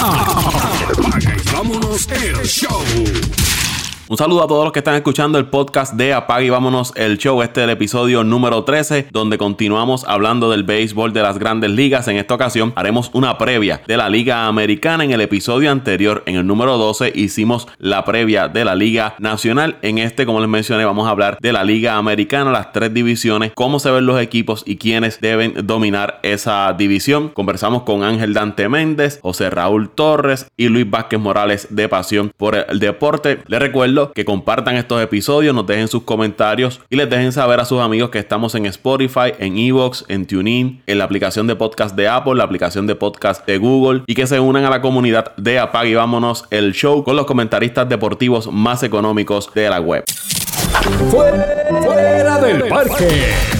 Apaga y vámonos el show. Un saludo a todos los que están escuchando el podcast de Apague y Vámonos el Show. Este es el episodio número 13, donde continuamos hablando del béisbol de las grandes ligas. En esta ocasión haremos una previa de la Liga Americana. En el episodio anterior, en el número 12, hicimos la previa de la Liga Nacional. En este, como les mencioné, vamos a hablar de la Liga Americana, las tres divisiones, cómo se ven los equipos y quiénes deben dominar esa división. Conversamos con Ángel Dante Méndez, José Raúl Torres y Luis Vázquez Morales de Pasión por el Deporte. Les recuerdo que compartan estos episodios, nos dejen sus comentarios y les dejen saber a sus amigos que estamos en Spotify, en Evox, en TuneIn, en la aplicación de podcast de Apple, la aplicación de podcast de Google y que se unan a la comunidad de Apague y Vámonos el show con los comentaristas deportivos más económicos de la web. Fuera del parque.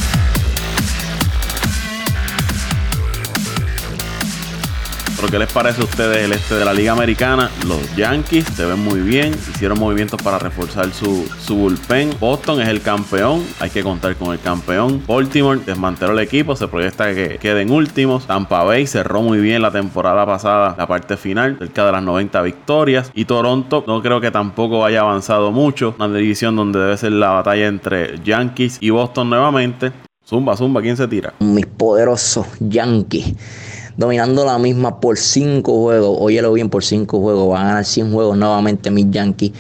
¿Pero qué les parece a ustedes el este de la Liga Americana? Los Yankees se ven muy bien, hicieron movimientos para reforzar su, su bullpen. Boston es el campeón, hay que contar con el campeón. Baltimore desmanteló el equipo, se proyecta que queden últimos. Tampa Bay cerró muy bien la temporada pasada, la parte final, cerca de las 90 victorias. Y Toronto no creo que tampoco haya avanzado mucho. Una división donde debe ser la batalla entre Yankees y Boston nuevamente. Zumba, zumba, ¿quién se tira? Mis poderosos Yankees dominando la misma por 5 juegos. Óyelo bien, por 5 juegos. Van a ganar 100 juegos nuevamente mis Yankees.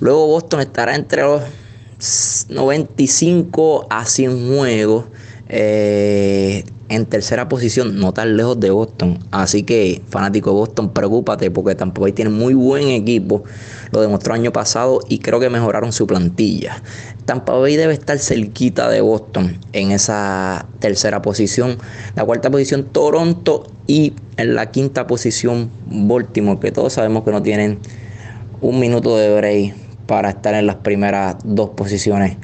Luego Boston estará entre los 95 a 100 juegos. Eh, en tercera posición, no tan lejos de Boston. Así que, fanático de Boston, preocúpate porque tampoco ahí tiene muy buen equipo. Lo demostró año pasado y creo que mejoraron su plantilla. Tampa Bay debe estar cerquita de Boston en esa tercera posición. La cuarta posición, Toronto. Y en la quinta posición, Baltimore, que todos sabemos que no tienen un minuto de break para estar en las primeras dos posiciones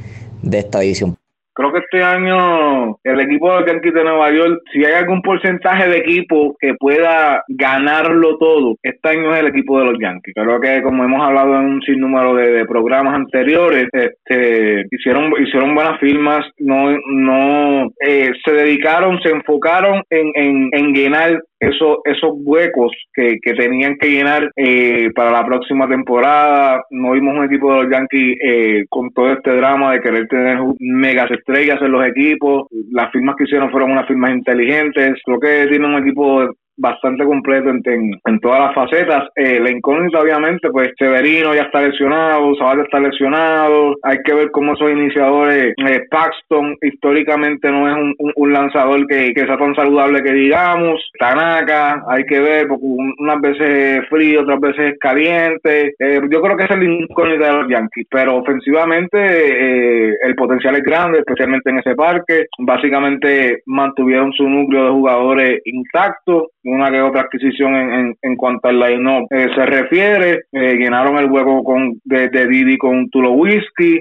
de esta división. Creo que este año el equipo de Yankees de Nueva York, si hay algún porcentaje de equipo que pueda ganarlo todo, este año es el equipo de los Yankees. Creo que como hemos hablado en un sinnúmero de, programas anteriores, este, hicieron hicieron buenas firmas, no no eh, se dedicaron, se enfocaron en, en, en llenar esos, esos huecos que, que tenían que llenar eh, para la próxima temporada. No vimos un equipo de los Yankees eh, con todo este drama de querer tener megas estrellas en los equipos. Las firmas que hicieron fueron unas firmas inteligentes. Creo que tienen un equipo bastante completo en, en, todas las facetas. Eh, la incógnita, obviamente, pues Severino ya está lesionado, Sabato está lesionado. Hay que ver cómo esos iniciadores, eh, Paxton históricamente no es un, un, lanzador que, que, sea tan saludable que digamos. Tanaka, hay que ver, porque unas veces frío, otras veces caliente. Eh, yo creo que es el incógnita de los Yankees, pero ofensivamente eh, el potencial es grande, especialmente en ese parque. Básicamente mantuvieron su núcleo de jugadores intacto una que otra adquisición en, en, cuanto al line eh, se refiere. Eh, llenaron el hueco con, de, de Didi con Tulo Whisky,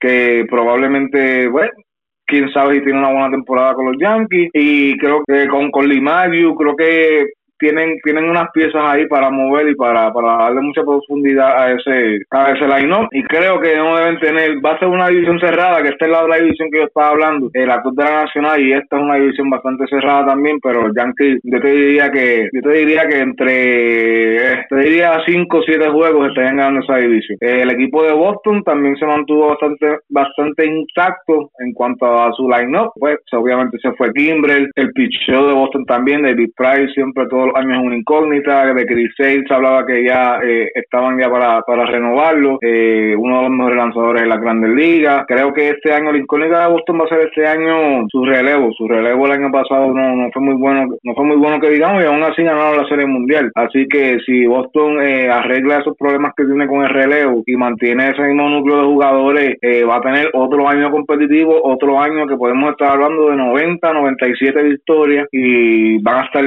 que probablemente, bueno, quién sabe si tiene una buena temporada con los Yankees. Y creo que con, con Limayu, creo que tienen tienen unas piezas ahí para mover y para, para darle mucha profundidad a ese a ese line y creo que no deben tener va a ser una división cerrada que esta es la división que yo estaba hablando el actor de la nacional y esta es una división bastante cerrada también pero el Yankee yo te diría que yo te diría que entre te diría 5 o 7 juegos estarían ganando esa división. El equipo de Boston también se mantuvo bastante bastante intacto en cuanto a su line-up pues obviamente se fue Kimbrel el pitcher de Boston también David Price siempre todo años es una incógnita, de Chris Sale se hablaba que ya eh, estaban ya para, para renovarlo, eh, uno de los mejores lanzadores de la Grandes Ligas. Creo que este año la incógnita de Boston va a ser este año su relevo, su relevo el año pasado no, no fue muy bueno, no fue muy bueno que digamos y aún así ganaron la Serie Mundial. Así que si Boston eh, arregla esos problemas que tiene con el relevo y mantiene ese mismo núcleo de jugadores, va a tener otro año competitivo, otro año que podemos estar hablando de 90, 97 victorias y van a estar,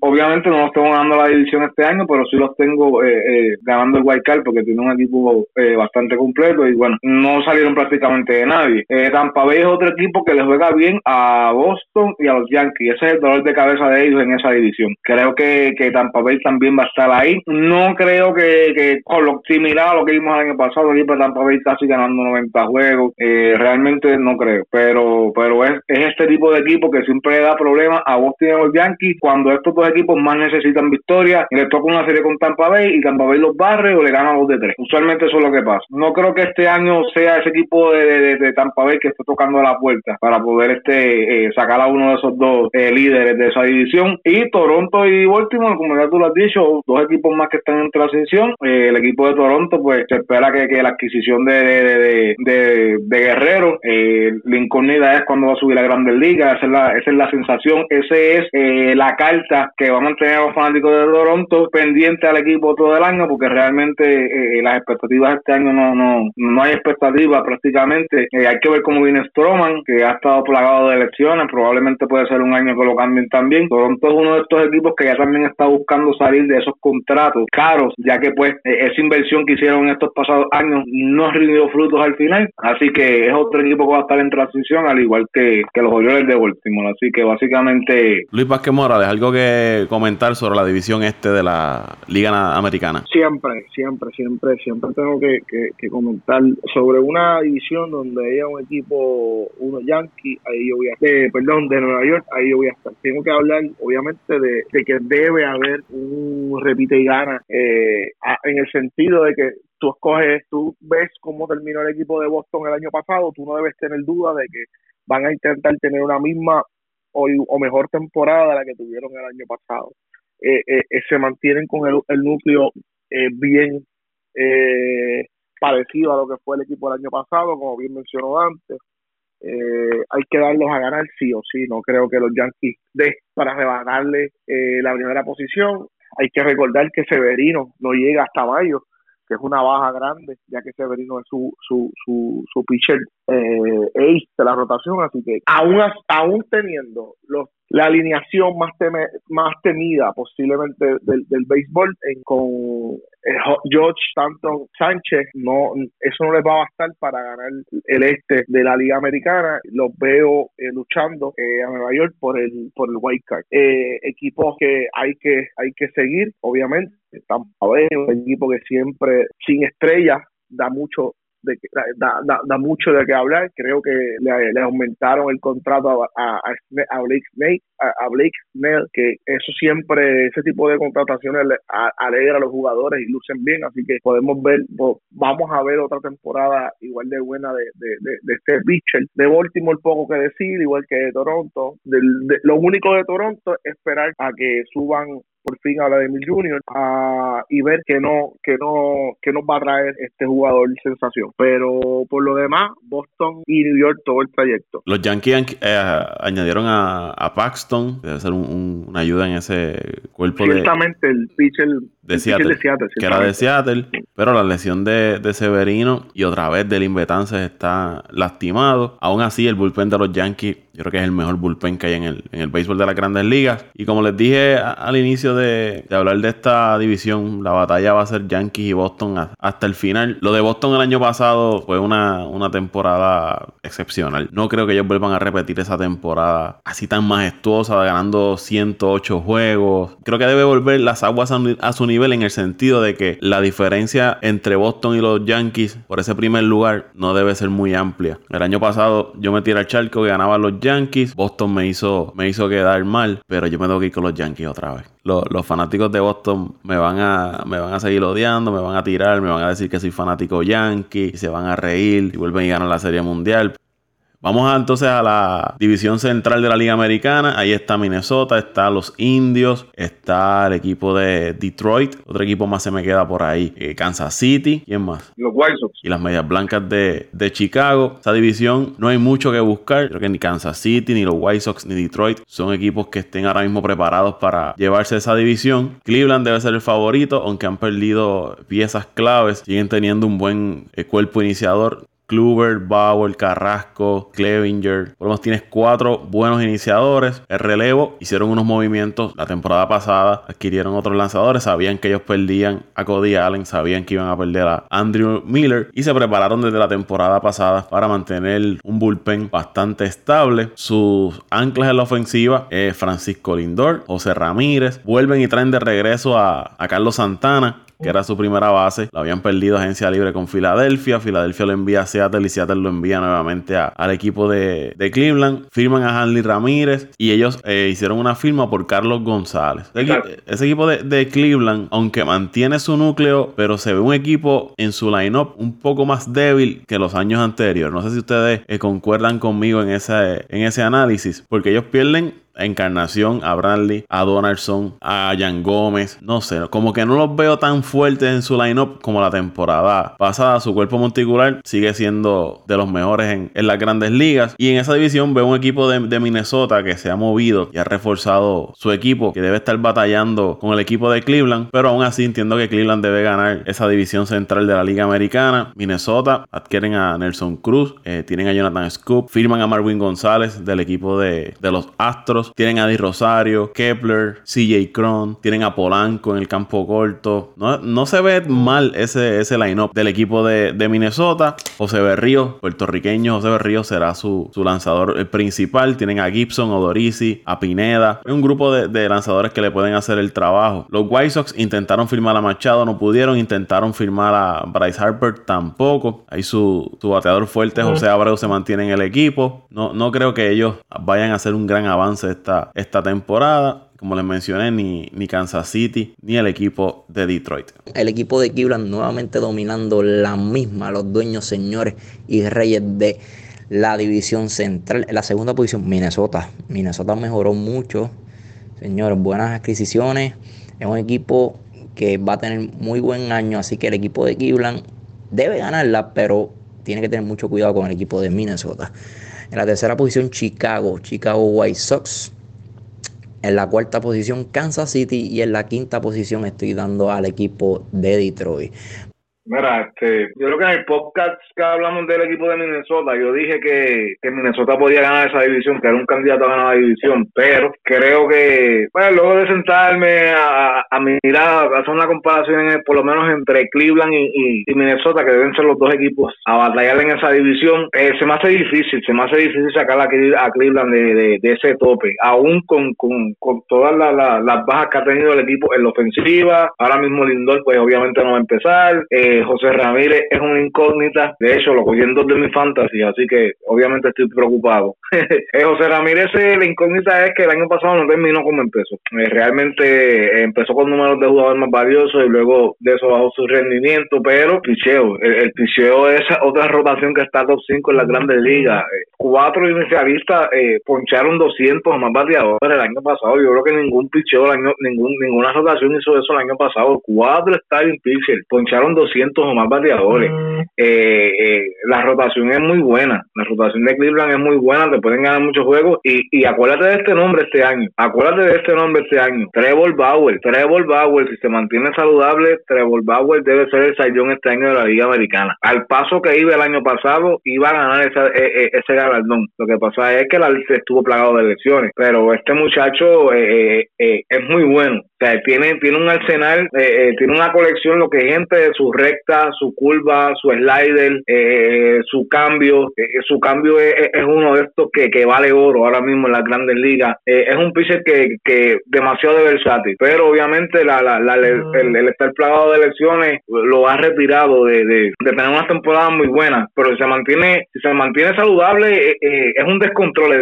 obviamente no los tengo ganando la división este año, pero sí los tengo eh, eh, ganando el White Card porque tiene un equipo eh, bastante completo y bueno, no salieron prácticamente de nadie. Tampa Bay es otro equipo que le juega bien a Boston y a los Yankees. Ese es el dolor de cabeza de ellos en esa división. Creo que, que Tampa Bay también va a estar ahí. No creo que, que con lo similar a lo que vimos el año pasado, aquí Tampa Bay casi ganando 90 juegos. realmente no creo, pero pero es, es este tipo de equipo que siempre da problemas a Boston y a los Yankees cuando estos dos equipos más más necesitan victoria y les toca una serie con Tampa Bay y Tampa Bay los barre o le gana dos de tres. Usualmente eso es lo que pasa. No creo que este año sea ese equipo de, de, Tampa Bay que esté tocando la puerta para poder este eh, sacar a uno de esos dos eh, líderes de esa división. Y Toronto y Baltimore, como ya tú lo has dicho, dos equipos más que están en transición. Eh, el equipo de Toronto, pues se espera que, que la adquisición de, de, de, de Guerrero, la incógnita es cuando va a subir la Grandes Ligas, esa es la, esa es la sensación, esa es la carta que van a mantener los fanáticos de Toronto pendiente al equipo todo el año, porque realmente las expectativas este año no, no, no hay expectativas prácticamente. hay que ver cómo viene Stroman, que ha estado plagado de elecciones, probablemente puede ser un año que lo cambien también. Toronto es uno de estos equipos que ya también está buscando salir de esos contratos caros, ya que pues e, esa inversión que hicieron en estos pasados años no rindió frutos al final, así que es otro equipo que va a estar en transición, al igual que, que los Orioles de Baltimore, así que básicamente... Luis Vázquez Morales, ¿algo que comentar sobre la división este de la Liga Americana? Siempre, siempre, siempre, siempre tengo que, comentar sobre una división donde haya un equipo, uno Yankee, ahí yo voy a estar, perdón, de Nueva York, ahí yo voy a estar. Tengo que hablar, obviamente, de, que debe haber un repite y gana, eh, en el sentido de que tú escoges, tú ves cómo terminó el equipo de Boston el año pasado, tú no debes tener duda de que van a intentar tener una misma o, mejor temporada de la que tuvieron el año pasado. Eh, eh, se mantienen con el, el núcleo bien eh, parecido a lo que fue el equipo del año pasado, como bien mencionó antes. Eh, hay que darlos a ganar sí o sí. No creo que los Yankees de para rebajarle eh, la primera posición. Hay que recordar que Severino no llega hasta mayo que es una baja grande, ya que Severino es su, su, su, su pitcher eh, ace de la rotación, así que aún, aún teniendo los la alineación más más temida posiblemente del, del béisbol con eh, George Stanton Sánchez no eso no les va a bastar para ganar el este de la liga americana. Los veo eh, luchando a Nueva York por el por el white card. Equipos que hay que hay que seguir obviamente. A ver, un equipo que siempre sin estrellas da mucho de da, da, da, mucho de qué hablar. Creo que le, aumentaron el contrato a, a, Blake Snake, a, Blake Snell, que eso siempre, ese tipo de contrataciones alegra a los jugadores y lucen bien. Así que podemos ver, vamos a ver otra temporada igual de buena de, de, de, este pitcher. De Baltimore, poco que decir, igual que de Toronto. lo único de Toronto es esperar a que suban por fin habla de Mil Junior y ver que no que no que nos va a traer este jugador sensación. Pero por lo demás Boston y New York todo el trayecto. Los Yankees eh, añadieron a, Paxton debe ser una ayuda en ese cuerpo ciertamente el pitcher de Seattle, que era de Seattle, pero la lesión de, Severino y otra vez del Invetances está lastimado. Aún así, el bullpen de los Yankees, yo creo que es el mejor bullpen que hay en el, en el béisbol de las grandes ligas. Y como les dije al inicio de, hablar de esta división, la batalla va a ser Yankees y Boston hasta el final. Lo de Boston el año pasado fue una, una temporada excepcional. No creo que ellos vuelvan a repetir esa temporada así tan majestuosa, ganando 108 juegos. Creo que debe volver las aguas a su nivel en el sentido de que la diferencia entre Boston y los Yankees por ese primer lugar no debe ser muy amplia. El año pasado yo me tiré al charco y ganaba los Yankees. Boston me hizo, me hizo quedar mal, pero yo me tengo que ir con los Yankees otra vez. Los, los, fanáticos de Boston me van, a, me van a seguir odiando, me van a tirar, me van a decir que soy fanático yankee, y se van a reír y vuelven y ganan la Serie Mundial. Vamos entonces a la división central de la Liga Americana. Ahí está Minnesota, está los Indios, está el equipo de Detroit. Otro equipo más se me queda por ahí. Eh, Kansas City. ¿Quién más? Los White Sox. Y las Medias Blancas de, de, Chicago. Esa división no hay mucho que buscar. Creo que ni Kansas City, ni los White Sox, ni Detroit son equipos que estén ahora mismo preparados para llevarse esa división. Cleveland debe ser el favorito, aunque han perdido piezas claves. Siguen teniendo un buen eh, cuerpo iniciador. Kluber, Bauer, Carrasco, Clevinger. Por lo menos tienes cuatro buenos iniciadores. El relevo hicieron unos movimientos la temporada pasada, adquirieron otros lanzadores, sabían que ellos perdían a Cody Allen, sabían que iban a perder a Andrew Miller y se prepararon desde la temporada pasada para mantener un bullpen bastante estable. Sus anclas en la ofensiva es Francisco Lindor, José Ramírez. Vuelven y traen de regreso a, a Carlos Santana que era su primera base. Lo habían perdido agencia libre con Filadelfia. Filadelfia lo envía a Seattle y Seattle lo envía nuevamente al equipo de, Cleveland. Firman a Hanley Ramírez y ellos eh, hicieron una firma por Carlos González. Ese, equipo de, Cleveland, aunque mantiene su núcleo, pero se ve un equipo en su lineup un poco más débil que los años anteriores. No sé si ustedes eh, concuerdan conmigo en ese, en ese análisis, porque ellos pierden Encarnación, a Bradley, a Donaldson, a Jan Gómez. No sé, como que no los veo tan fuertes en su lineup como la temporada pasada. Su cuerpo monticular sigue siendo de los mejores en, las grandes ligas. Y en esa división veo un equipo de, Minnesota que se ha movido y ha reforzado su equipo, que debe estar batallando con el equipo de Cleveland. Pero aún así entiendo que Cleveland debe ganar esa división central de la Liga Americana. Minnesota adquieren a Nelson Cruz, eh, tienen a Jonathan Scoop, firman a Marvin González del equipo de, de los Astros tienen a Di Rosario, Kepler, CJ Cron, tienen a Polanco en el campo corto. No, se ve mal ese, ese line-up del equipo de, Minnesota. José Berrío, puertorriqueño, José Berrío será su, lanzador principal. Tienen a Gibson, Odorisi, a Pineda. Hay un grupo de, lanzadores que le pueden hacer el trabajo. Los White Sox intentaron firmar a Machado, no pudieron. Intentaron firmar a Bryce Harper, tampoco. Ahí su, bateador fuerte, José Abreu, se mantiene en el equipo. No, no creo que ellos vayan a hacer un gran avance esta, temporada. Como les mencioné, ni, ni Kansas City ni el equipo de Detroit. El equipo de Cleveland nuevamente dominando la misma, los dueños, señores y reyes de la división central. En la segunda posición, Minnesota. Minnesota mejoró mucho, señores, buenas adquisiciones. Es un equipo que va a tener muy buen año, así que el equipo de Cleveland debe ganarla, pero tiene que tener mucho cuidado con el equipo de Minnesota. En la tercera posición, Chicago, Chicago White Sox. En la cuarta posición, Kansas City. Y en la quinta posición estoy dando al equipo de Detroit. Mira, este, yo creo que en el podcast que hablamos del equipo de Minnesota, yo dije que, que Minnesota podía ganar esa división, que era un candidato a ganar la división, pero creo que, bueno, luego de sentarme a, a mirar, a hacer una comparación por lo menos entre Cleveland y, Minnesota, que deben ser los dos equipos a batallar en esa división, eh, se me hace difícil, se me hace difícil sacar a, Cleveland de, ese tope, aún con, con, con todas las bajas que ha tenido el equipo en la ofensiva, ahora mismo Lindor pues obviamente no va a empezar, eh, José Ramírez es una incógnita. De hecho, lo cogí en dos de mis fantasy, así que obviamente estoy preocupado. Eh, José Ramírez, eh, la incógnita es que el año pasado no terminó como empezó. Eh, realmente empezó con números de jugadores más valiosos y luego de eso bajó su rendimiento, pero picheo. El, picheo es otra rotación que está top 5 en las grandes ligas. cuatro inicialistas poncharon 200 más bateadores el año pasado. Yo creo que ningún picheo, año, ningún, ninguna rotación hizo eso el año pasado. Cuatro starting pitchers poncharon 200 o más bateadores. Mm. Eh, eh, la rotación es muy buena. La rotación de Cleveland es muy buena. Te pueden ganar muchos juegos. Y, y acuérdate de este nombre este año. Acuérdate de este nombre este año. Trevor Bauer. Trevor Bauer, si se mantiene saludable, Trevor Bauer debe ser el sayón este año de la Liga Americana. Al paso que iba el año pasado, iba a ganar e, e, ese galardón. Lo que pasa es que la estuvo plagado de lesiones. Pero este muchacho eh, es muy bueno. O sea, tiene, tiene un arsenal, tiene una colección, lo que gente de su su curva, su slider, eh, su cambio. Eh, su cambio es, uno de estos que, que vale oro ahora mismo en las grandes ligas. Eh, es un pitcher que, que demasiado de versátil, pero obviamente la, la, el, estar plagado de lesiones lo ha retirado de, de, tener una temporada muy buena, pero si se mantiene, si se mantiene saludable, es un descontrol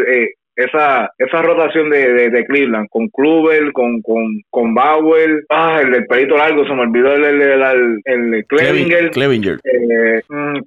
esa esa rotación de, de, Cleveland con Kluber, con, con, con Bauer, ah, el del pelito largo, se me olvidó el, el, el, el Clevinger, Clevinger. Eh, mm,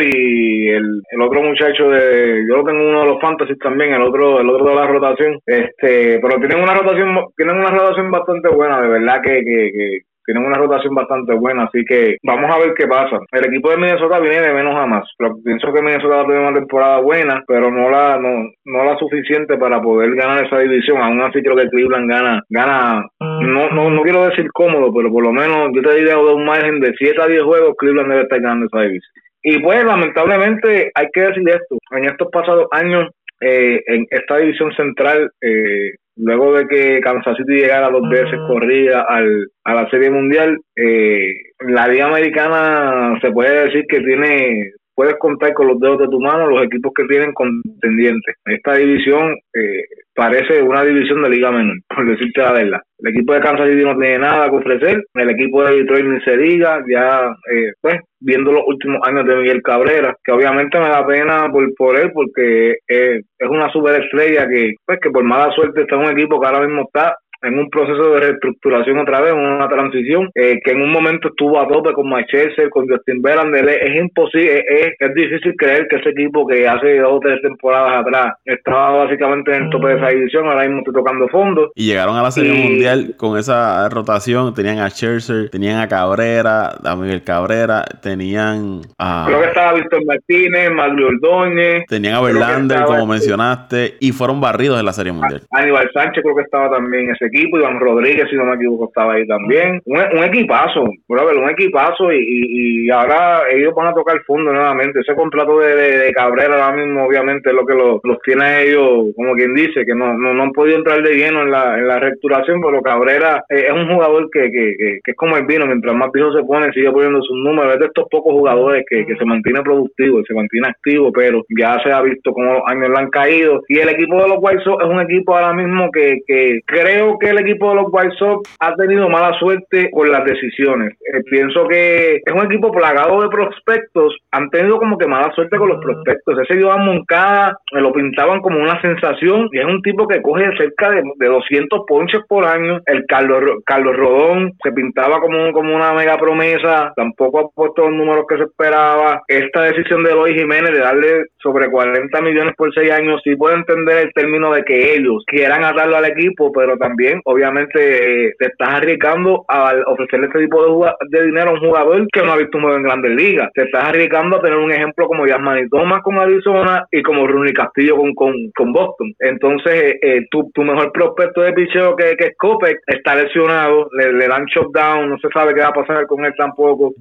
y el, el otro muchacho de, yo lo tengo uno de los fantasy también, el otro, el otro de la rotación, este, pero tienen una rotación, tienen una rotación bastante buena, de verdad que, que, que tienen una rotación bastante buena, así que vamos a ver qué pasa. El equipo de Minnesota viene de menos a más. Pienso que Minnesota va a tener una temporada buena, pero no la no, no la suficiente para poder ganar esa división. Aún así creo que Cleveland gana, gana no, no, no quiero decir cómodo, pero por lo menos yo te diría de un margen de 7 a 10 juegos, Cleveland debe estar ganando esa división. Y pues lamentablemente hay que decir esto, en estos pasados años eh, en esta división central eh, luego de que Kansas City llegara dos veces corrida al, a la Serie Mundial, eh, la Liga Americana se puede decir que tiene puedes contar con los dedos de tu mano los equipos que tienen contendientes. Esta división eh, parece una división de liga menor, por decirte la verdad. El equipo de Kansas City no tiene nada que ofrecer, el equipo de Detroit ni se diga, ya eh, pues viendo los últimos años de Miguel Cabrera, que obviamente me da pena por, por él porque eh, es una superestrella que pues que por mala suerte está en un equipo que ahora mismo está en un proceso de reestructuración otra vez, una transición, eh, que en un momento estuvo a tope con Manchester, con Justin Verlander, es imposible, es, es difícil creer que ese equipo que hace dos o tres temporadas atrás estaba básicamente en el tope de esa división, ahora mismo está tocando fondo. Y llegaron a la Serie Mundial con esa rotación, tenían a Scherzer, tenían a Cabrera, a Miguel Cabrera, tenían a... Creo que estaba Víctor Martínez, Mario Ordóñez. Tenían a Verlander, como mencionaste, y fueron barridos en la Serie Mundial. Aníbal Sánchez creo que estaba también ese equipo, Iván Rodríguez, si no me equivoco, estaba ahí también. Un, un equipazo, un equipazo y, y, ahora ellos van a tocar fondo nuevamente. Ese contrato de, de, Cabrera ahora mismo obviamente es lo que los, los tiene ellos, como quien dice, que no, no, no, han podido entrar de lleno en la, en la reestructuración, pero Cabrera eh, es un jugador que, que, que, es como el vino, mientras más viejo se pone, sigue poniendo sus números. Es de estos pocos jugadores que, que se mantiene productivo, se mantiene activo, pero ya se ha visto cómo los años le han caído. Y el equipo de los White Sox es un equipo ahora mismo que, que creo que el equipo de los White Sox ha tenido mala suerte con las decisiones. Eh, pienso que es un equipo plagado de prospectos, han tenido como que mala suerte con los prospectos. Ese Joan Moncada me lo pintaban como una sensación y es un tipo que coge cerca de, de 200 ponches por año. El Carlos, Carlos Rodón se pintaba como, como una mega promesa, tampoco ha puesto los números que se esperaba. Esta decisión de Eloy Jiménez de darle sobre 40 millones por 6 años, sí puedo entender el término de que ellos quieran atarlo al equipo, pero también obviamente eh, te estás arriesgando al ofrecerle este tipo de, de, dinero a un jugador que no ha visto un juego en grandes ligas. Te estás arriesgando a tener un ejemplo como Yasmani Thomas con Arizona y como Rooney Castillo con, con, con Boston. Entonces, eh, tu, tu, mejor prospecto de picheo que, que es Kopech está lesionado, le, le dan shutdown, no se sabe qué va a pasar con él tampoco.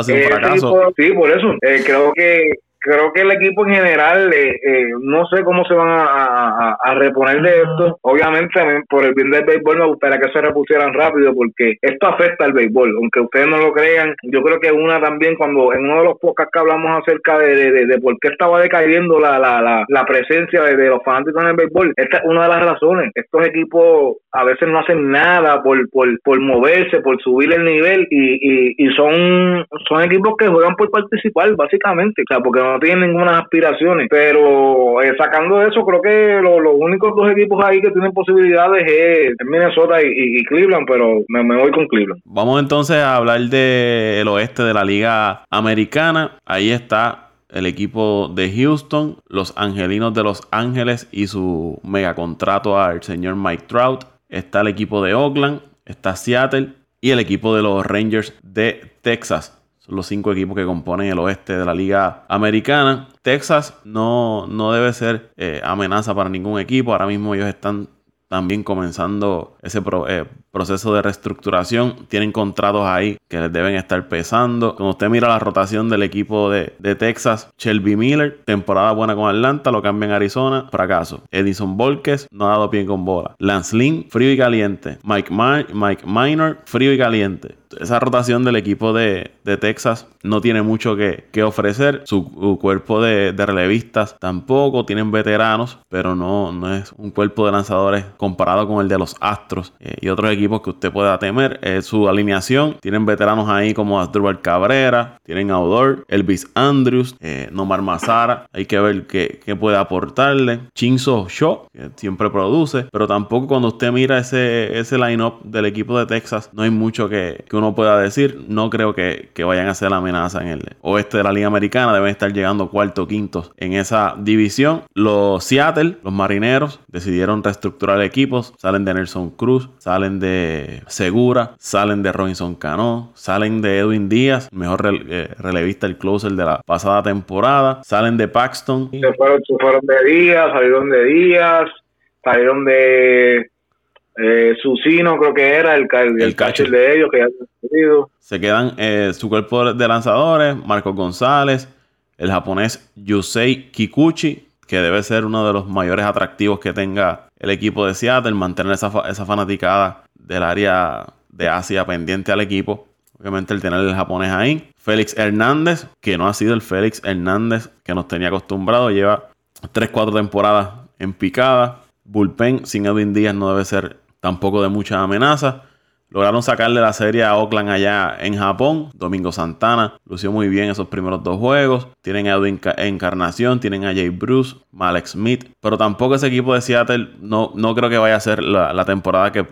Hace un eh, fracaso. sí, por eso. Eh, creo que creo que el equipo en general, eh, eh, no sé cómo se van a, a, reponer de esto. Obviamente, por el bien del béisbol, me gustaría que se repusieran rápido porque esto afecta al béisbol. Aunque ustedes no lo crean, yo creo que una también, cuando en uno de los podcasts que hablamos acerca de, de, de, por qué estaba decayendo la, la, la, la presencia de, los fanáticos en el béisbol, esta es una de las razones. Estos equipos a veces no hacen nada por, por, por moverse, por subir el nivel y, y, y son, son equipos que juegan por participar, básicamente. O sea, porque no tienen ninguna aspiraciones. Pero eh, sacando eso, creo que los únicos dos equipos ahí que tienen posibilidades es Minnesota y, y Cleveland, pero me, me, voy con Cleveland. Vamos entonces a hablar del oeste de la Liga Americana. Ahí está el equipo de Houston, los Angelinos de Los Ángeles y su mega contrato al señor Mike Trout. Está el equipo de Oakland, está Seattle y el equipo de los Rangers de Texas. Son los cinco equipos que componen el oeste de la liga americana. Texas no, no debe ser eh, amenaza para ningún equipo. Ahora mismo ellos están también comenzando ese eh, proceso de reestructuración. Tienen contratos ahí que les deben estar pesando. Cuando usted mira la rotación del equipo de, Texas, Shelby Miller, temporada buena con Atlanta, lo cambia en Arizona, fracaso. Edison Volquez, no ha dado pie con bola. Lance Lynn, frío y caliente. Mike, Mike Minor, frío y caliente esa rotación del equipo de, Texas no tiene mucho que, ofrecer. Su, cuerpo de, relevistas tampoco. Tienen veteranos, pero no, no es un cuerpo de lanzadores comparado con el de los Astros eh, y otros equipos que usted pueda temer. su alineación. Tienen veteranos ahí como Asdrúbal Cabrera, tienen a Odor, Elvis Andrews, eh, Nomar Mazara. Hay que ver qué, puede aportarle. Chinzo Shaw, que siempre produce, pero tampoco cuando usted mira ese, ese line-up del equipo de Texas, no hay mucho que, que uno pueda decir. No creo que, vayan a ser la amenaza en el oeste de la Liga Americana. Deben estar llegando cuarto o quinto en esa división. Los Seattle, los marineros, decidieron reestructurar equipos. Salen de Nelson Cruz, salen de Segura, salen de Robinson Cano, salen de Edwin Díaz, mejor eh, relevista, el closer de la pasada temporada. Salen de Paxton. Se se fueron de Díaz, salieron de Díaz, salieron de eh, Susino creo que era el, el, el catcher de ellos que ya Se quedan eh, su cuerpo de lanzadores, Marcos González, el japonés Yusei Kikuchi, que debe ser uno de los mayores atractivos que tenga el equipo de Seattle, mantener esa, esa fanaticada del área de Asia pendiente al equipo. Obviamente el tener el japonés ahí. Félix Hernández, que no ha sido el Félix Hernández que nos tenía acostumbrado. Lleva 3-4 temporadas en picada. Bullpen sin Edwin Díaz no debe ser tampoco de mucha amenaza. Lograron sacarle la serie a Oakland allá en Japón. Domingo Santana lució muy bien esos primeros dos juegos. Tienen a Edwin Encarnación, tienen a Jay Bruce, Malek Smith. Pero tampoco ese equipo de Seattle no, no creo que vaya a ser la, temporada que,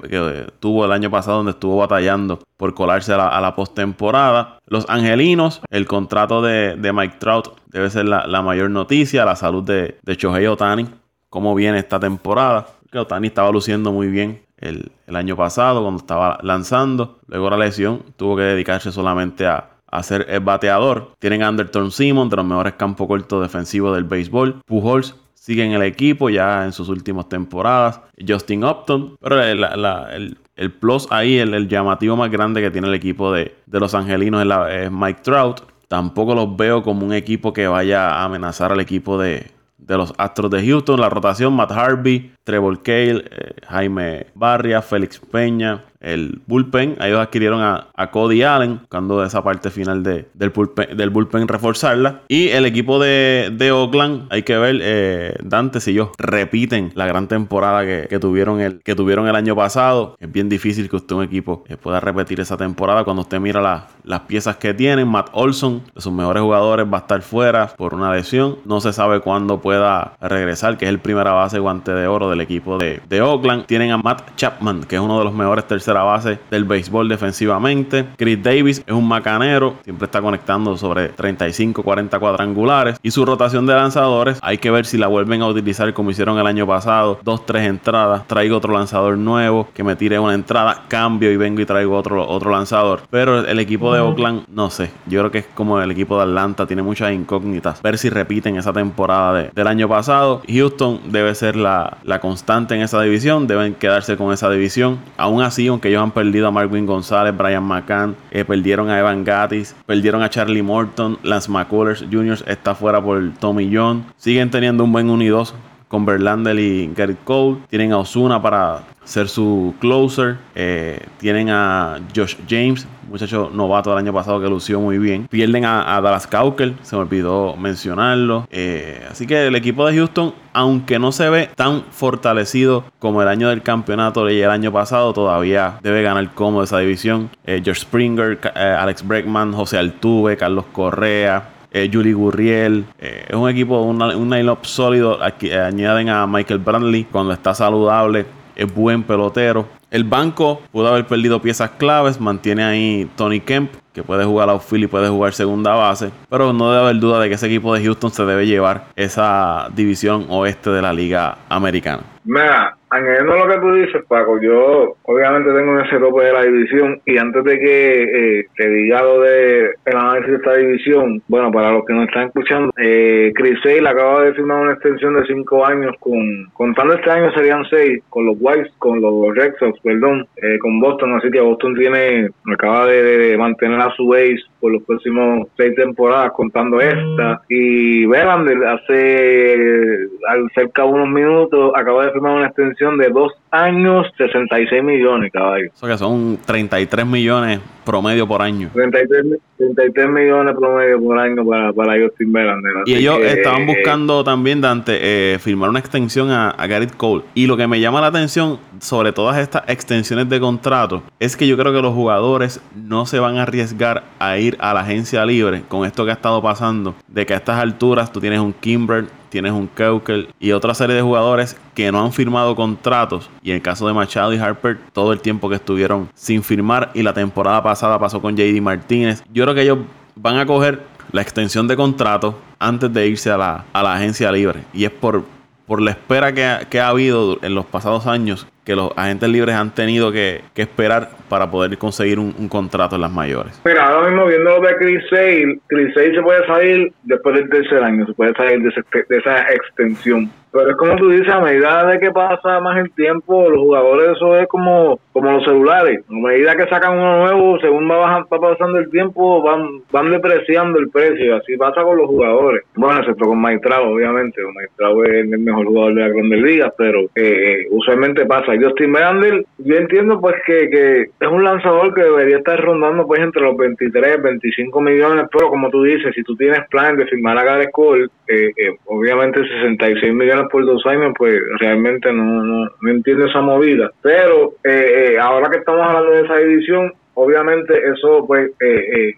tuvo el año pasado, donde estuvo batallando por colarse a la, postemporada. Los Angelinos, el contrato de, Mike Trout debe ser la, mayor noticia. La salud de, de Shohei Otani, cómo viene esta temporada. Que Otani estaba luciendo muy bien el, año pasado cuando estaba lanzando. Luego la lesión tuvo que dedicarse solamente a, a ser el bateador. Tienen a Anderton Simon, de los mejores campos cortos defensivos del béisbol. Pujols sigue en el equipo ya en sus últimas temporadas. Justin Upton. Pero el, el, plus ahí, el, llamativo más grande que tiene el equipo de, los angelinos es Mike Trout. Tampoco los veo como un equipo que vaya a amenazar al equipo de, de los Astros de Houston. La rotación, Matt Harvey, Trevor Cale, eh, Jaime Barria, Félix Peña, el bullpen. Ellos adquirieron a, Cody Allen, buscando esa parte final de, del, bullpen, del bullpen reforzarla. Y el equipo de, Oakland, hay que ver, eh, Dante si ellos repiten la gran temporada que, tuvieron el, que tuvieron el año pasado. Es bien difícil que usted, un equipo, eh, pueda repetir esa temporada cuando usted mira las piezas que tienen. Matt Olson, de sus mejores jugadores, va a estar fuera por una lesión. No se sabe cuándo pueda regresar, que es el primera base guante de oro del equipo de, de Oakland. Tienen a Matt Chapman, que es uno de los mejores terceros la base del béisbol defensivamente. Chris Davis es un macanero, siempre está conectando sobre 35, 40 cuadrangulares. Y su rotación de lanzadores, hay que ver si la vuelven a utilizar como hicieron el año pasado. Dos, tres entradas, traigo otro lanzador nuevo que me tire una entrada, cambio y vengo y traigo otro, otro lanzador. Pero el equipo de Oakland, no sé, yo creo que es como el equipo de Atlanta, tiene muchas incógnitas. Ver si repiten esa temporada del año pasado. Houston debe ser la, la constante en esa división, deben quedarse con esa división. Aún así, aunque que ellos han perdido a Marvin González, Brian McCann, eh, perdieron a Evan Gattis, perdieron a Charlie Morton, Lance McCullers Jr. está fuera por Tommy John. Siguen teniendo un buen 1 y 2 con Berlandel y Garrett Cole. Tienen a Osuna para ser su closer. Eh, tienen a Josh James, muchacho novato del año pasado que lució muy bien. Pierden a, Dallas Cowker, se me olvidó mencionarlo. Eh, así que el equipo de Houston, aunque no se ve tan fortalecido como el año del campeonato y el año pasado, todavía debe ganar como esa división. Eh, George Springer, Alex Breckman, José Altuve, Carlos Correa. Julie Gurriel. es un equipo, un, line-up sólido. Aquí, añaden a Michael Bradley cuando está saludable es buen pelotero. El banco pudo haber perdido piezas claves, mantiene ahí Tony Kemp, que puede jugar outfield y puede jugar segunda base, pero no debe haber duda de que ese equipo de Houston se debe llevar esa división oeste de la liga americana. Mira, añadiendo lo que tú dices, Paco, yo obviamente tengo ese tope de la división y antes de que eh, te diga lo de el análisis de esta división, bueno, para los que nos están escuchando, eh, Chris Sale acaba de firmar una extensión de cinco años con, contando este año serían seis, con los Whites, con los Red Sox, perdón, eh, con Boston, así que Boston tiene, acaba de, mantener a su base por los próximos seis temporadas, contando esta, y Verlander hace al cerca de unos minutos acaba de firmar una extensión de dos años, 66 millones, caballo. Eso que son 33 millones promedio por año. 33, 33 millones promedio por año para, para Justin Verlander. Y ellos estaban buscando también, Dante, eh, firmar una extensión a, a Garrett Cole. Y lo que me llama la atención sobre todas estas extensiones de contrato es que yo creo que los jugadores no se van a arriesgar a ir a la agencia libre con esto que ha estado pasando, de que a estas alturas tú tienes un Kimber tienes un Keukel y otra serie de jugadores que no han firmado contratos. Y en el caso de Machado y Harper, todo el tiempo que estuvieron sin firmar. Y la temporada pasada pasó con JD Martínez. Yo creo que ellos van a coger la extensión de contrato antes de irse a la, a la agencia libre. Y es por, por la espera que que ha habido en los pasados años que los agentes libres han tenido que, esperar para poder conseguir un, contrato en las mayores. Mira, ahora mismo viendo lo de Chris Sale, Chris Sale se puede salir después del tercer año, se puede salir de, esa extensión. Pero es como tú dices, a medida de que pasa más el tiempo, los jugadores eso es como, como los celulares. A medida que sacan uno nuevo, según va, pasando el tiempo, van, van depreciando el precio. Así pasa con los jugadores. Bueno, excepto con Maestrao, obviamente. Maestrao es el mejor jugador de la Grandes Ligas, pero eh, usualmente pasa. Justin Verlander, yo entiendo pues que, que es un lanzador que debería estar rondando pues entre los 23, 25 millones, pero como tú dices, si tú tienes plan de firmar a Gareth Cole, eh, eh, obviamente 66 millones por dos años, pues realmente no, no, no entiendo esa movida. Pero eh, ahora que estamos hablando de esa división, obviamente eso pues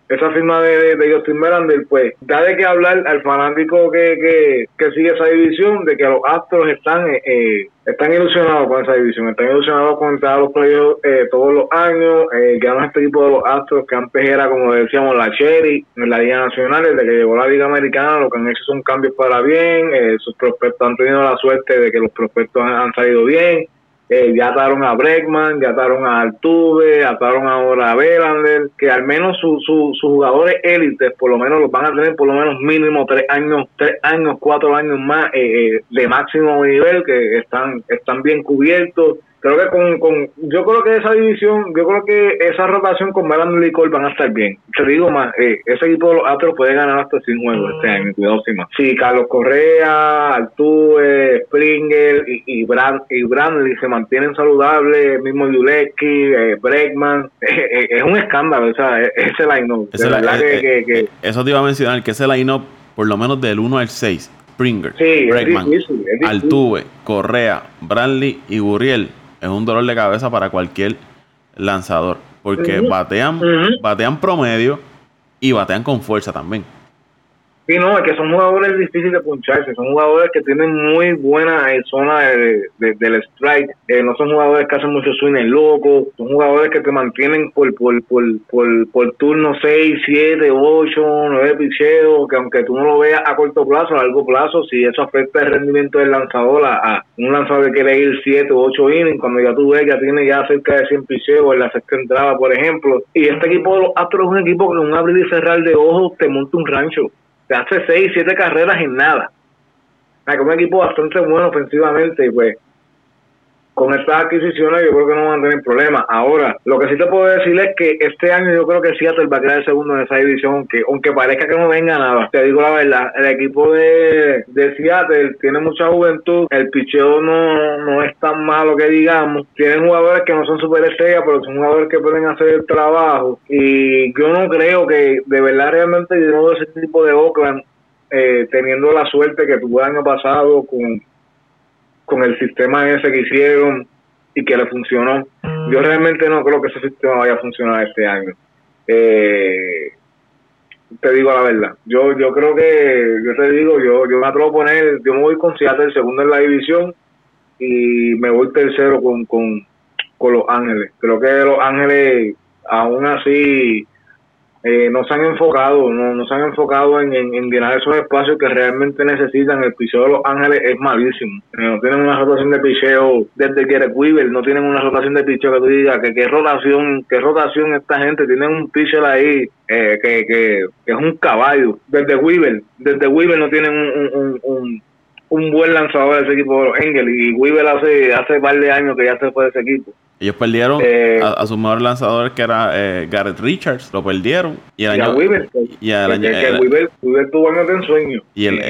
esa firma de, de, Justin Verlander pues da de qué hablar al fanático que, que, que sigue esa división de que los Astros están eh, están ilusionados con esa división, están ilusionados con entrar a los playoffs eh, todos los años, eh, ganan este equipo de los Astros que antes era, como decíamos, la Cherry en la Liga Nacional, desde que llegó la Liga Americana, lo que han hecho son cambios para bien, eh, sus prospectos han tenido la suerte de que los prospectos han salido bien, eh, ya ataron a Breckman, ya ataron a Altuve, ataron ahora a Verlander, que al menos sus jugadores élites por lo menos los van a tener por lo menos mínimo tres años, tres años, cuatro años más eh, eh, de máximo nivel, que están, están bien cubiertos creo que con, con, yo creo que esa división, yo creo que esa rotación con Verlander y Cole van a estar bien. Te digo más, eh, ese equipo de los Astros puede ganar hasta sin juegos este año, cuidado sin más. Sí, Carlos Correa, Altuve, Springer y, y, Brand, y Brandley se mantienen saludables, mismo Yuleski, eh, Breckman, eh, eh, es un escándalo, o sea, e, ese line-up. Eso te iba a mencionar, que ese line-up, por lo menos del 1 al 6, Springer, sí, Altuve, Correa, Bradley y Gurriel es un dolor de cabeza para cualquier lanzador. Porque batean, batean promedio y batean con fuerza también. Sí, no, es que son jugadores difíciles de puncharse, son jugadores que tienen muy buena zona de, del strike, eh, no son jugadores que hacen mucho swing en loco, son jugadores que te mantienen por, por, por, por, por turno 6, 7, 8, 9 picheos, que aunque tú no lo veas a corto plazo, a largo plazo, si eso afecta el rendimiento del lanzador, a, un lanzador que quiere ir 7 o 8 innings, cuando ya tú ves ya tiene ya cerca de 100 picheos en la sexta entrada, por ejemplo, y este equipo de los Astros es un equipo que con un abrir y cerrar de ojos te monta un rancho hace seis, siete carreras en nada. Hay un equipo bastante bueno ofensivamente y pues con estas adquisiciones yo creo que no van a tener problemas. Ahora, lo que sí te puedo decir es que este año yo creo que Seattle va a quedar segundo en esa división, aunque, aunque parezca que no venga nada. Te digo la verdad, el equipo de, Seattle tiene mucha juventud, el picheo no, no es tan malo que digamos, tienen jugadores que no son super estrellas, pero son jugadores que pueden hacer el trabajo y yo no creo que de verdad realmente yo ese tipo de Oakland eh, teniendo la suerte que tuvo el año pasado con con el sistema ese que hicieron y que le funcionó. Yo realmente no creo que ese sistema vaya a funcionar este año. Eh, te digo la verdad. Yo yo creo que, yo te digo, yo, yo me atrevo a poner, yo me voy con Seattle segundo en la división y me voy tercero con, con, con Los Ángeles. Creo que Los Ángeles, aún así, eh, no se han enfocado, no, no han enfocado en, en, llenar esos espacios que realmente necesitan. El picheo de Los Ángeles es malísimo. Eh, no tienen una rotación de picheo desde Garrett Weaver, no tienen una rotación de picheo que tú digas que qué rotación, qué rotación esta gente. Tienen un pitcher ahí eh, que, que, es un caballo. Desde Weaver, desde Weaver no tienen un, un, un, buen lanzador de ese equipo de los Engel y Weaver hace, hace par de años que ya se fue de ese equipo. Ellos perdieron eh, a, su mejor lanzador que era eh, Garrett Richards, lo perdieron. Y el año, y el año, tuvo años de ensueño. Y el,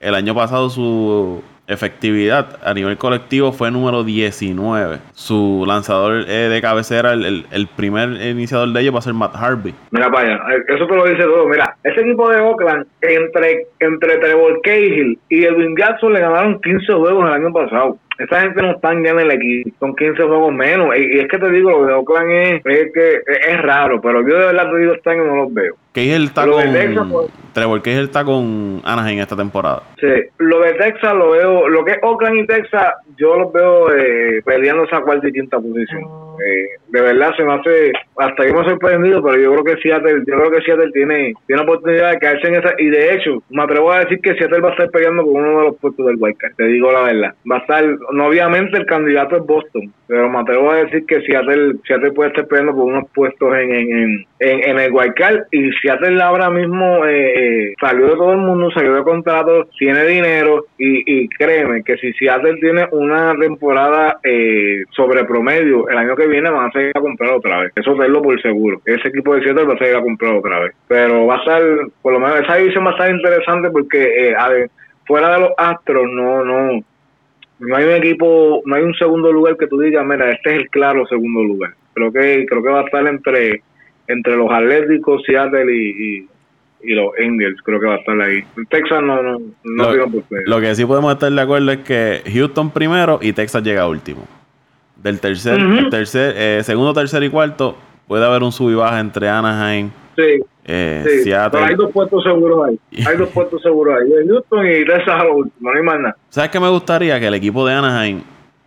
el, año pasado su efectividad a nivel colectivo fue número 19. Su lanzador eh, de cabecera, el, el, primer iniciador de ellos va a ser Matt Harvey. Mira, vaya, eso te lo dice todo. Mira, ese equipo de Oakland, entre, entre Trevor Cahill y Edwin Jackson, le ganaron 15 juegos el año pasado esa gente no están en el equipo, son 15 juegos menos. Y, es que te digo, lo de Oakland es, que es raro, pero yo de verdad te digo, año no los veo. Cahill está con pues, Trevor Cahill está con Anaheim esta temporada. Sí, lo de Texas lo veo, lo que es Oakland y Texas, yo los veo eh, peleando esa cuarta y quinta posición. Eh, de verdad se me hace, hasta yo me he sorprendido, pero yo creo que Seattle, yo creo que Seattle tiene, tiene oportunidad de caerse en esa, y de hecho, me atrevo a decir que Seattle va a estar peleando con uno de los puestos del Card te digo la verdad. Va a estar, no obviamente el candidato es Boston, pero me atrevo a decir que Seattle, Seattle puede estar peleando por unos puestos en, en, en, en el Card y Seattle ahora mismo eh, salió de todo el mundo, salió de contrato, tiene dinero y, y créeme que si Seattle tiene una temporada eh, sobre promedio, el año que viene van a a comprar otra vez. Eso es lo por seguro. Ese equipo de Seattle va a seguir a comprar otra vez. Pero va a estar, por lo menos esa división va a estar interesante porque eh, fuera de los Astros no, no, no hay un equipo, no hay un segundo lugar que tú digas, mira, este es el claro segundo lugar. Creo que creo que va a estar entre entre los Atléticos, Seattle y, y, los Angels, creo que va a estar ahí. Texas no no no lo, por lo que sí podemos estar de acuerdo es que Houston primero y Texas llega último. Del tercer, tercer eh, segundo, tercer y cuarto puede haber un sub y baja entre Anaheim. Sí. Eh, Pero hay dos puestos seguros ahí. Hay dos puestos seguros ahí. Houston y lo último, no hay más nada. ¿Sabes qué me gustaría? Que el equipo de Anaheim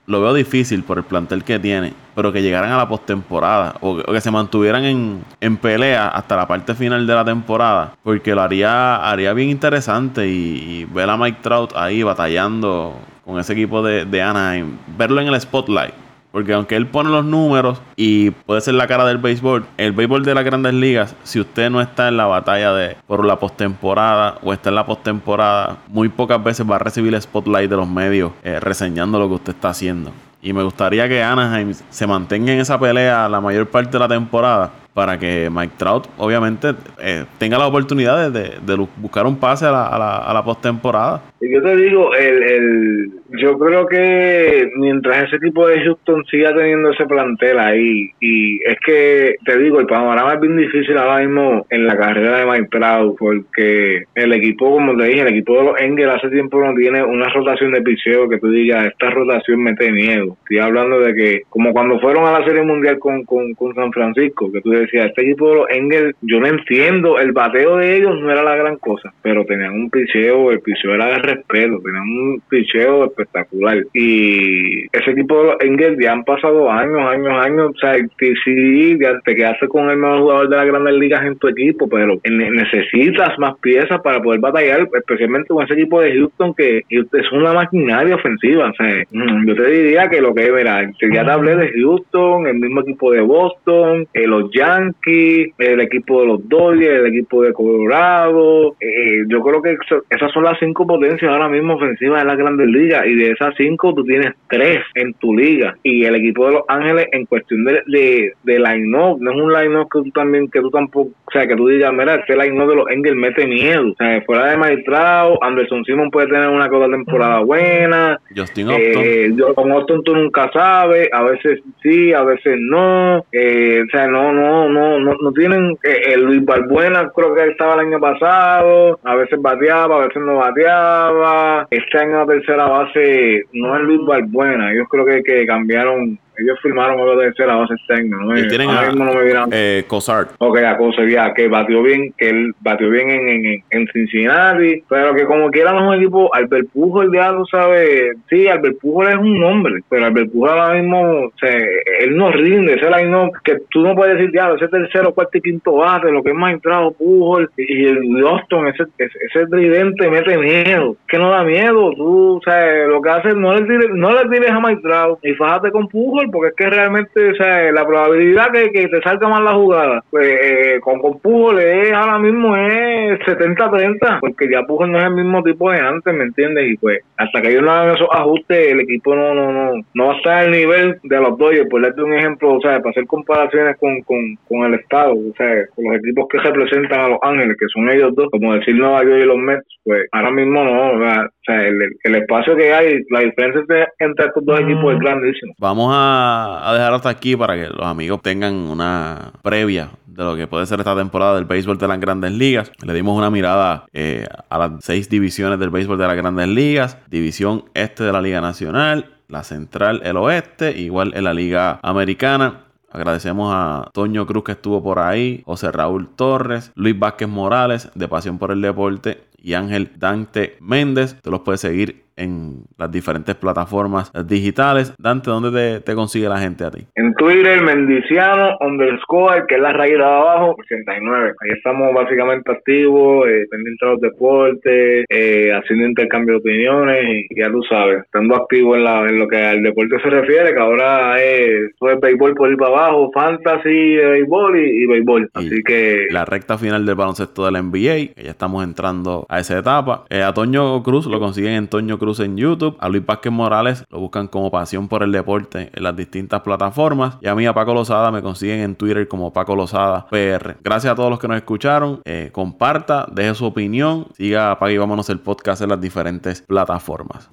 lo veo difícil por el plantel que tiene, pero que llegaran a la postemporada o, o, que se mantuvieran en, en, pelea hasta la parte final de la temporada, porque lo haría, haría bien interesante y, ver a Mike Trout ahí batallando con ese equipo de, de Anaheim, verlo en el spotlight porque aunque él pone los números y puede ser la cara del béisbol, el béisbol de las grandes ligas, si usted no está en la batalla de por la postemporada o está en la postemporada, muy pocas veces va a recibir el spotlight de los medios eh, reseñando lo que usted está haciendo. Y me gustaría que Anaheim se mantenga en esa pelea la mayor parte de la temporada para que Mike Trout, obviamente, eh, tenga la oportunidad de, buscar un pase a la, a la, a la postemporada. Yo te digo, el, yo creo que mientras ese equipo de Houston siga teniendo ese plantel ahí, y es que te digo, el panorama es bien difícil ahora mismo en la carrera de Mike Trout, porque el equipo, como te dije, el equipo de los Engel hace tiempo no tiene una rotación de picheo que tú digas, esta rotación mete miedo. Estoy hablando de que, como cuando fueron a la Serie Mundial con, con, con San Francisco, que tú decía, este equipo de los Engel, yo no entiendo, el bateo de ellos no era la gran cosa, pero tenían un picheo, el picheo era de respeto, tenían un picheo espectacular. Y ese equipo de los Engel ya han pasado años, años, años, o sea, sí, te quedaste con el mejor jugador de las grandes ligas en tu equipo, pero necesitas más piezas para poder batallar, especialmente con ese equipo de Houston que es una maquinaria ofensiva, o sea, mm, yo te diría que lo que, mira, ya te hablé de Houston, el mismo equipo de Boston, eh, los Yankees, el equipo de los Dodgers, el equipo de Colorado. Eh, yo creo que esas son las cinco potencias ahora mismo ofensivas de la Grandes Ligas y de esas cinco tú tienes tres en tu liga y el equipo de Los Ángeles en cuestión de, de, de line-up, no es un line-up que tú también, que tú tampoco, o sea, que tú digas, mira, este line-up de los Engels mete miedo. O sea, fuera de Maestrado, Anderson Simon puede tener una cosa temporada buena. Justin. Eh, con Upton tú nunca sabes, a veces sí, a veces no. Eh, o sea, no, no, no no, no, tienen. Eh, el Luis Balbuena creo que estaba el año pasado, a veces bateaba, a veces no bateaba. Este año la tercera base no es Luis Balbuena, ellos creo que, que cambiaron ellos firmaron algo de la base técnica, ¿no? tienen a, mismo no me miran. Eh, Cosart. Ok, a Cosart, que batió bien, que él batió bien en, en, en Cincinnati, pero que como quiera no es un equipo, Albert Pujol ya lo sabe, sí, Albert Pujol es un nombre, pero Albert Pujol ahora mismo, o sea, él no rinde, ese line que tú no puedes decir, ya, ese tercero, cuarto y quinto bate, lo que es más entrado Pujol y el Boston, ese, ese, tridente mete miedo, que no da miedo, tú, o sea, lo que haces, no le tires, no le tires a Mike y fájate con Pujol porque es que realmente o sea, la probabilidad que, que te salga mal la jugada, pues eh, con, con Pujol es, ahora mismo es 70-30, porque ya Pujol no es el mismo tipo de antes, ¿me entiendes? Y pues hasta que ellos no hagan esos ajustes, el equipo no no no no va a estar al nivel de los Dodgers, por darte un ejemplo, o sea, para hacer comparaciones con, con, con el estado, o sea, con los equipos que representan a Los Ángeles, que son ellos dos, como decir Nueva York y los Mets, pues ahora mismo no, o sea, el, el espacio que hay, la diferencia entre estos dos equipos es grandísima. Vamos a a, dejar hasta aquí para que los amigos tengan una previa de lo que puede ser esta temporada del béisbol de las grandes ligas. Le dimos una mirada eh, a las seis divisiones del béisbol de las grandes ligas. División este de la Liga Nacional, la Central, el Oeste, igual en la Liga Americana. Agradecemos a Toño Cruz que estuvo por ahí, José Raúl Torres, Luis Vázquez Morales de Pasión por el Deporte y Ángel Dante Méndez. Te los puedes seguir en las diferentes plataformas digitales. Dante, ¿dónde te, consigue la gente a ti? En Twitter, Mendiciano, underscore, que es la rayita de abajo, 89. Ahí estamos básicamente activos, eh, pendientes de los deportes, eh, haciendo intercambio de opiniones y ya tú sabes, estando activo en, la, en lo que al deporte se refiere, que ahora es, todo béisbol por ir para abajo, fantasy béisbol y, béisbol. Así que... La recta final del baloncesto de la NBA, que ya estamos entrando a esa etapa. Eh, a Toño Cruz lo consiguen en Toño Cruz en YouTube. A Luis Vázquez Morales lo buscan como Pasión por el Deporte en las distintas plataformas. Y a mí, a Paco Lozada, me consiguen en Twitter como Paco Lozada PR. Gracias a todos los que nos escucharon. Eh, comparta, deje su opinión. Siga Apaga y vámonos el podcast en las diferentes plataformas.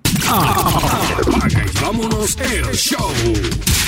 Vámonos el show.